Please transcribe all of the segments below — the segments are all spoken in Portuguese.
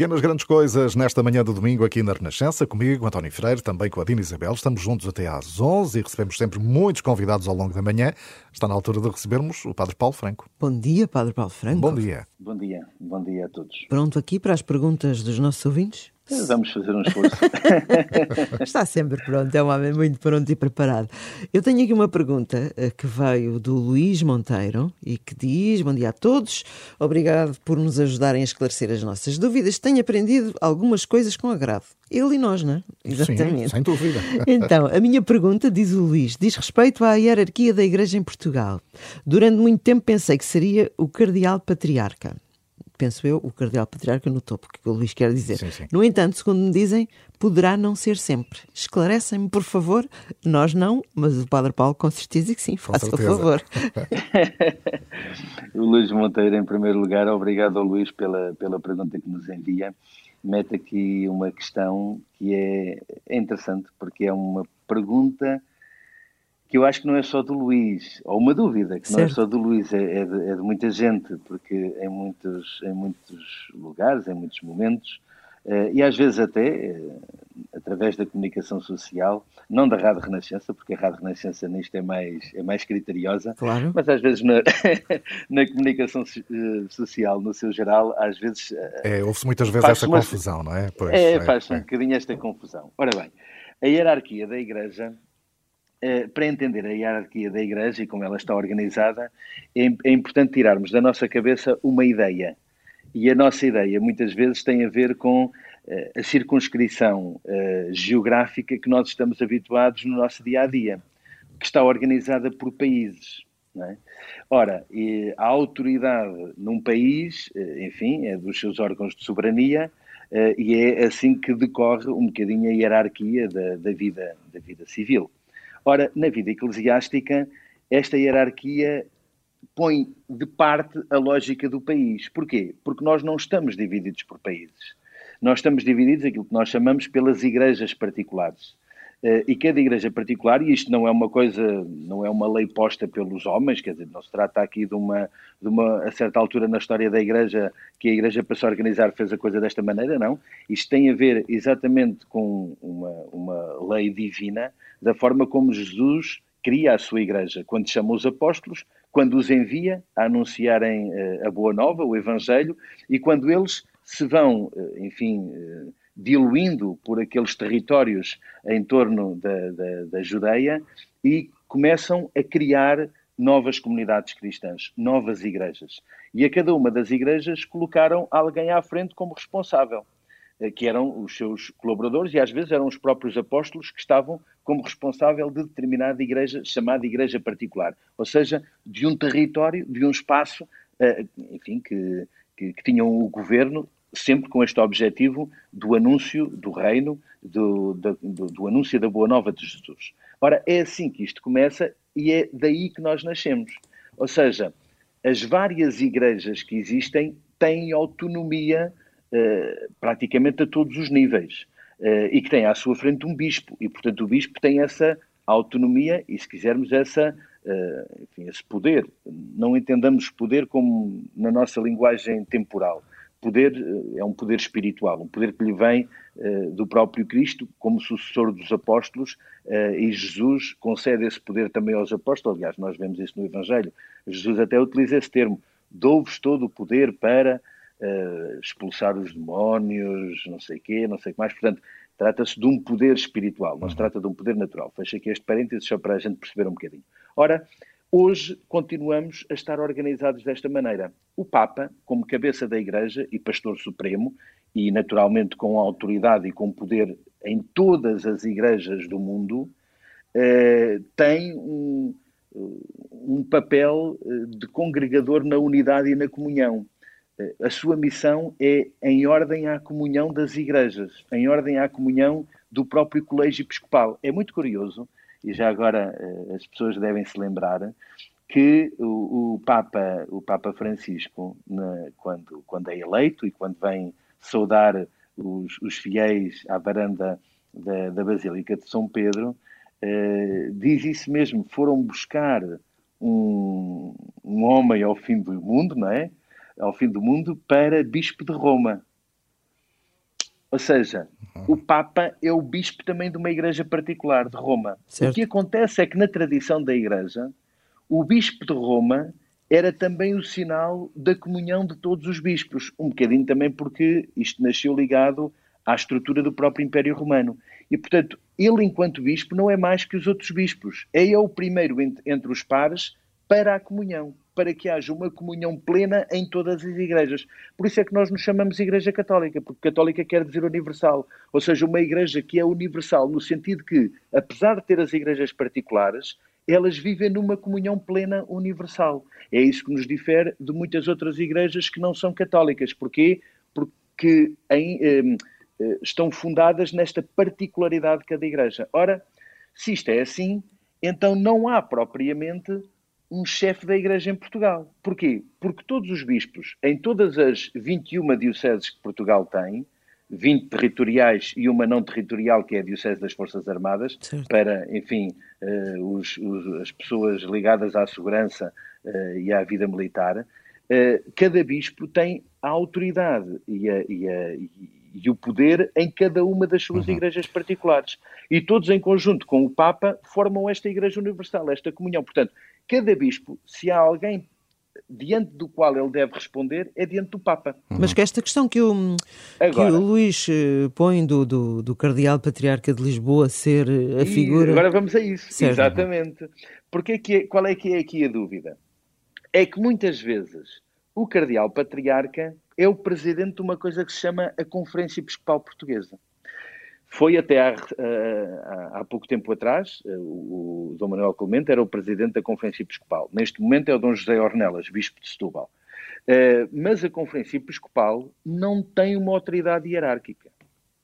Pequenas grandes coisas nesta manhã do domingo aqui na Renascença, comigo, António Freire, também com a Dina Isabel. Estamos juntos até às 11 e recebemos sempre muitos convidados ao longo da manhã. Está na altura de recebermos o Padre Paulo Franco. Bom dia, Padre Paulo Franco. Bom dia. Bom dia, bom dia a todos. Pronto aqui para as perguntas dos nossos ouvintes? Vamos fazer um esforço. Está sempre pronto, é um homem muito pronto e preparado. Eu tenho aqui uma pergunta eh, que veio do Luís Monteiro e que diz: Bom dia a todos, obrigado por nos ajudarem a esclarecer as nossas dúvidas. Tenho aprendido algumas coisas com agrado. Ele e nós, não é? Exatamente. Sim, sem dúvida. Então, a minha pergunta, diz o Luís, diz respeito à hierarquia da Igreja em Portugal. Durante muito tempo pensei que seria o Cardeal Patriarca penso eu, o cardeal patriarca no topo, que o Luís quer dizer. Sim, sim. No entanto, segundo me dizem, poderá não ser sempre. Esclarecem-me, por favor. Nós não, mas o Padre Paulo com certeza que sim, faça o favor. o Luís Monteiro, em primeiro lugar, obrigado ao Luís pela, pela pergunta que nos envia. Mete aqui uma questão que é, é interessante, porque é uma pergunta que eu acho que não é só do Luís, ou uma dúvida, que certo. não é só do Luís, é, é, de, é, de, muita gente, porque em muitos, em muitos lugares, em muitos momentos, uh, e às vezes até uh, através da comunicação social, não da Rádio Renascença, porque a Rádio Renascença nisto é mais, é mais criteriosa, claro. mas às vezes na, na comunicação uh, social, no seu geral, às vezes... é, ouve-se muitas vezes essa confusão, não é? Pois, é, é, faz é. um bocadinho esta confusão. Ora bem, a hierarquia da Igreja eh, para entender a hierarquia da Igreja e como ela está organizada, é, é, importante tirarmos da nossa cabeça uma ideia. E a nossa ideia muitas vezes tem a ver com uh, a circunscrição uh, geográfica que nós estamos habituados no nosso dia a dia, que está organizada por países. É? Ora, a autoridade num país, enfim, é dos seus órgãos de soberania, e é assim que decorre um bocadinho a hierarquia da, da vida, da vida civil. Ora, na vida eclesiástica, esta hierarquia põe de parte a lógica do país. Porquê? Porque nós não estamos divididos por países. Nós estamos divididos aquilo que nós chamamos pelas igrejas particulares. Uh, e cada igreja particular, e isto não é uma coisa, não é uma lei posta pelos homens, quer dizer, não se trata aqui de uma, de uma, a certa altura na história da igreja, que a igreja passou a organizar fez a coisa desta maneira, não. Isto tem a ver exatamente com uma, uma lei divina, da forma como Jesus cria a sua igreja, quando chama os apóstolos, quando os envia a anunciarem uh, a boa nova, o evangelho, e quando eles se vão, uh, enfim diluindo por aqueles territórios em torno da, da, da Judeia e começam a criar novas comunidades cristãs, novas igrejas. E a cada uma das igrejas colocaram alguém à frente como responsável, eh, que eram os seus colaboradores e às vezes eram os próprios apóstolos que estavam como responsável de determinada igreja, chamada igreja particular, ou seja, de um território, de um espaço, eh, enfim, que, que, que tinham o governo sempre com este objetivo do anúncio do reino, do, do, do, anúncio da boa nova de Jesus. Ora, é assim que isto começa e é daí que nós nascemos. Ou seja, as várias igrejas que existem têm autonomia uh, praticamente a todos os níveis uh, e que têm à sua frente um bispo e, portanto, o bispo tem essa autonomia e, se quisermos, essa Uh, enfim, esse poder. Não entendamos poder como na nossa linguagem temporal poder eh, é um poder espiritual, um poder que lhe vem uh, do próprio Cristo como sucessor dos apóstolos uh, e Jesus concede esse poder também aos apóstolos. Aliás, nós vemos isso no Evangelho. Jesus até utiliza esse termo: dou-vos todo o poder para uh, expulsar os demónios, não sei o quê, não sei o que mais. Portanto, trata-se de um poder espiritual, não se trata de um poder natural. Fecha aqui este parênteses só para a gente perceber um bocadinho. Ora, Hoje continuamos a estar organizados desta maneira. O Papa, como cabeça da Igreja e pastor supremo, e naturalmente com autoridade e com poder em todas as igrejas do mundo, eh, tem um, um papel eh, de congregador na unidade e na comunhão. Eh, a sua missão é em ordem à comunhão das igrejas, em ordem à comunhão do próprio colégio episcopal. É muito curioso e já agora eh, as pessoas devem se lembrar que o, o Papa, o Papa Francisco, na, quando, quando é eleito e quando vem saudar os, os fiéis à varanda da, da Basílica de São Pedro, eh, diz isso mesmo: foram buscar um, um homem ao fim do mundo, não é? Ao fim do mundo, para Bispo de Roma. Ou seja, o Papa é o bispo também de uma igreja particular de Roma. Certo. O que acontece é que na tradição da igreja, o bispo de Roma era também o sinal da comunhão de todos os bispos, um bocadinho também porque isto nasceu ligado à estrutura do próprio Império Romano. E, portanto, ele, enquanto bispo, não é mais que os outros bispos. É o primeiro entre os pares para a comunhão, para que haja uma comunhão plena em todas as igrejas. Por isso é que nós nos chamamos Igreja Católica, porque católica quer dizer universal, ou seja, uma igreja que é universal no sentido que, apesar de ter as igrejas particulares, elas vivem numa comunhão plena universal. É isso que nos difere de muitas outras igrejas que não são católicas. Porquê? Porque em, eh, estão fundadas nesta particularidade de cada igreja. Ora, se isto é assim, então não há propriamente um chefe da Igreja em Portugal. Porquê? Porque todos os bispos, em todas as 21 dioceses que Portugal tem, 20 territoriais e uma não territorial, que é a Diocese das Forças Armadas, certo. para, enfim, uh, os, os, as pessoas ligadas à segurança uh, e à vida militar, uh, cada bispo tem a autoridade e, a, e, a, e, o poder em cada uma das suas uhum. igrejas particulares. E todos em conjunto com o Papa formam esta Igreja Universal, esta comunhão. Portanto, cada bispo, se há alguém diante do qual ele deve responder é diante do Papa. Uhum. Mas que esta questão que o, Agora, que o Luís eh, põe do, do, do, Cardeal Patriarca de Lisboa ser eh, a figura... Agora vamos a isso, certo. exatamente. Porque é que é, qual é que é aqui a dúvida? É que muitas vezes o Cardeal Patriarca é o presidente de uma coisa que se chama a Conferência Episcopal Portuguesa. Foi até há, há, há, pouco tempo atrás, eh, o, o Dom Manuel Clemente era o presidente da Conferência Episcopal. Neste momento é o Dom José Ornelas, bispo de Setúbal. Uh, mas a Conferência Episcopal não tem uma autoridade hierárquica.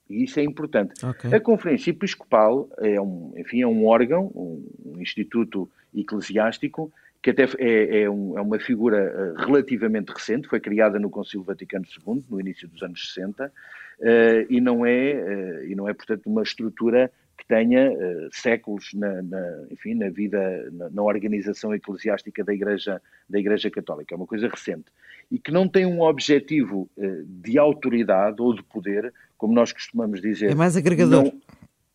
E isso é importante. Okay. A Conferência Episcopal é um, enfim, é um órgão, um instituto eclesiástico, que até é, é, um, é, uma figura eh, relativamente recente, foi criada no Concílio Vaticano II, no início dos anos 60, uh, e, não é, uh, e não é, portanto, uma estrutura que tenha uh, séculos na, na, enfim, na vida, na, na, organização eclesiástica da Igreja, da Igreja Católica. É uma coisa recente. E que não tem um objetivo de autoridade ou de poder, como nós costumamos dizer. É mais agregador. Não,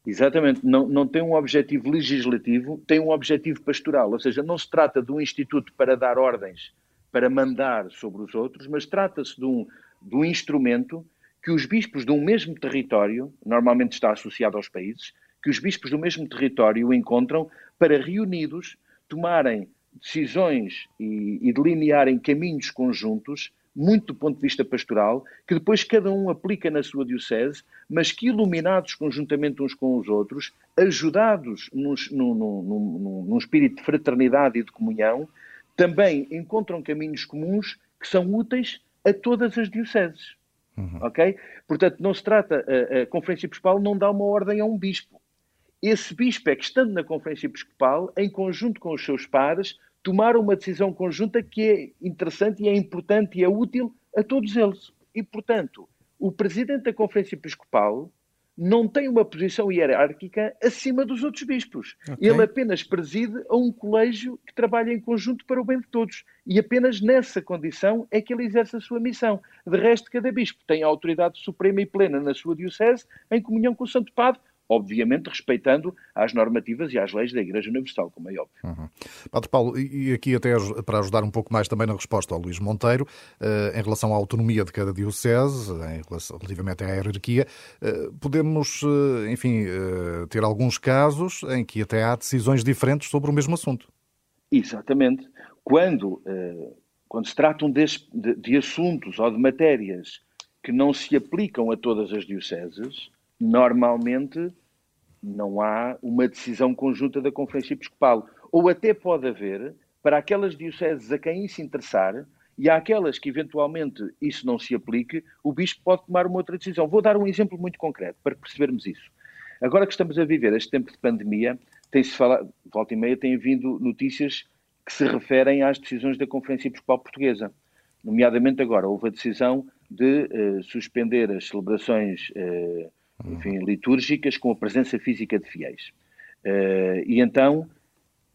exatamente. Não, não tem um objetivo legislativo, tem um objetivo pastoral. Ou seja, não se trata de um instituto para dar ordens, para mandar sobre os outros, mas trata-se de um, de um instrumento que os bispos de um mesmo território, normalmente está associado aos países, que os bispos do mesmo território encontram para reunidos tomarem decisões e, e delinearem caminhos conjuntos, muito do ponto de vista pastoral, que depois cada um aplica na sua diocese, mas que iluminados conjuntamente uns com os outros, ajudados num, num, num, num espírito de fraternidade e de comunhão, também encontram caminhos comuns que são úteis a todas as dioceses. Uhum. Ok? Portanto, não se trata, a, a Conferência Episcopal não dá uma ordem a um bispo. Esse bispo é que, estando na Conferência Episcopal, em conjunto com os seus pares, tomar uma decisão conjunta que é interessante e é importante e é útil a todos eles. E, portanto, o presidente da Conferência Episcopal não tem uma posição hierárquica acima dos outros bispos. Okay. Ele apenas preside a um colégio que trabalha em conjunto para o bem de todos. E apenas nessa condição é que ele exerce a sua missão. De resto, cada bispo tem a autoridade suprema e plena na sua diocese, em comunhão com o Santo Padre, obviamente respeitando as normativas e as leis da Igreja Universal, como é óbvio. Uhum. Padre Paulo, e aqui até para ajudar um pouco mais também na resposta ao Luís Monteiro, uh, em relação à autonomia de cada diocese, em relação, relativamente à hierarquia, uh, podemos, uh, enfim, ter alguns casos em que até há decisões diferentes sobre o mesmo assunto. Exatamente. Quando, quando se tratam de, de assuntos ou de matérias que não se aplicam a todas as dioceses, normalmente não há uma decisão conjunta da Conferência Episcopal. Ou até pode haver, para aquelas dioceses a quem isso interessar, e aquelas que eventualmente isso não se aplique, o bispo pode tomar uma outra decisão. Vou dar um exemplo muito concreto para percebermos isso. Agora que estamos a viver este tempo de pandemia, tem-se falado, volta e meia, têm vindo notícias que se referem às decisões da Conferência Episcopal Portuguesa. Nomeadamente agora, houve a decisão de uh, suspender as celebrações uh, enfim, litúrgicas com a presença física de fiéis. Uh, e então,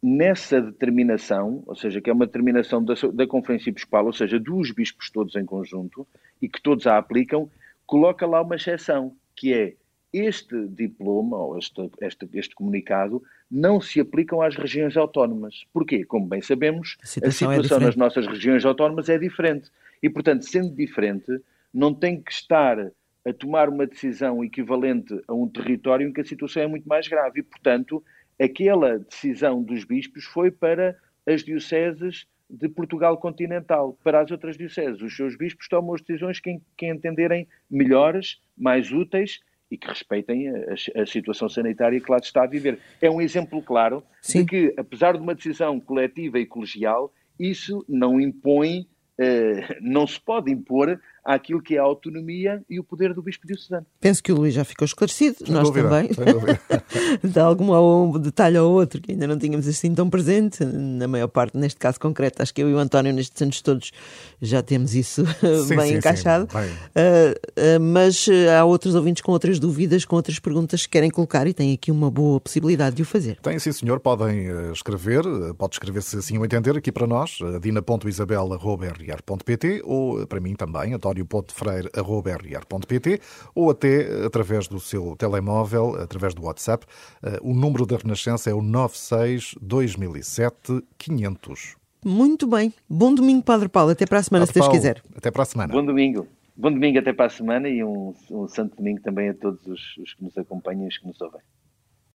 nessa determinação, ou seja, que é uma determinação da, da Conferência Episcopal, ou seja, dos bispos todos em conjunto, e que todos a aplicam, coloca lá uma exceção, que é este diploma ou este, este, este, comunicado não se aplicam às regiões autónomas. Porquê? Como bem sabemos, a situação, a situação é nas nossas regiões autónomas é diferente. E, portanto, sendo diferente, não tem que estar a tomar uma decisão equivalente a um território em que a situação é muito mais grave. E, portanto, aquela decisão dos bispos foi para as dioceses de Portugal continental. Para as outras dioceses, os seus bispos tomam as decisões que, que entenderem melhores, mais úteis e que respeitem a, a, situação sanitária que lá está a viver. É um exemplo claro Sim. de que, apesar de uma decisão coletiva e colegial, isso não impõe, eh, não se pode impor àquilo que é a autonomia e o poder do Bispo Diocesano. Penso que o Luís já ficou esclarecido, sem nós dúvida, também. de algum um detalhe ou outro que ainda não tínhamos assim tão presente, na maior parte, neste caso concreto, acho que eu e o António, nestes anos todos, já temos isso sim, bem sim, encaixado. Sim, bem. Uh, uh, mas uh, há outros ouvintes com outras dúvidas, com outras perguntas que querem colocar e têm aqui uma boa possibilidade de o fazer. Tem, sim, senhor. Podem escrever, pode escrever se assim o entender, aqui para nós, dina.isabel.rr.pt ou para mim também, António antonio.freire.rr.pt ou até através do seu telemóvel, através do WhatsApp. Eh, o número da Renascença é o 96 2007 500. Muito bem. Bom domingo, Padre Paulo. Até para a semana, Padre se Deus Paulo, quiser. Até para a semana. Bom domingo. Bom domingo até para a semana e um, um santo domingo também a todos os, os que nos acompanham e os que nos ouvem.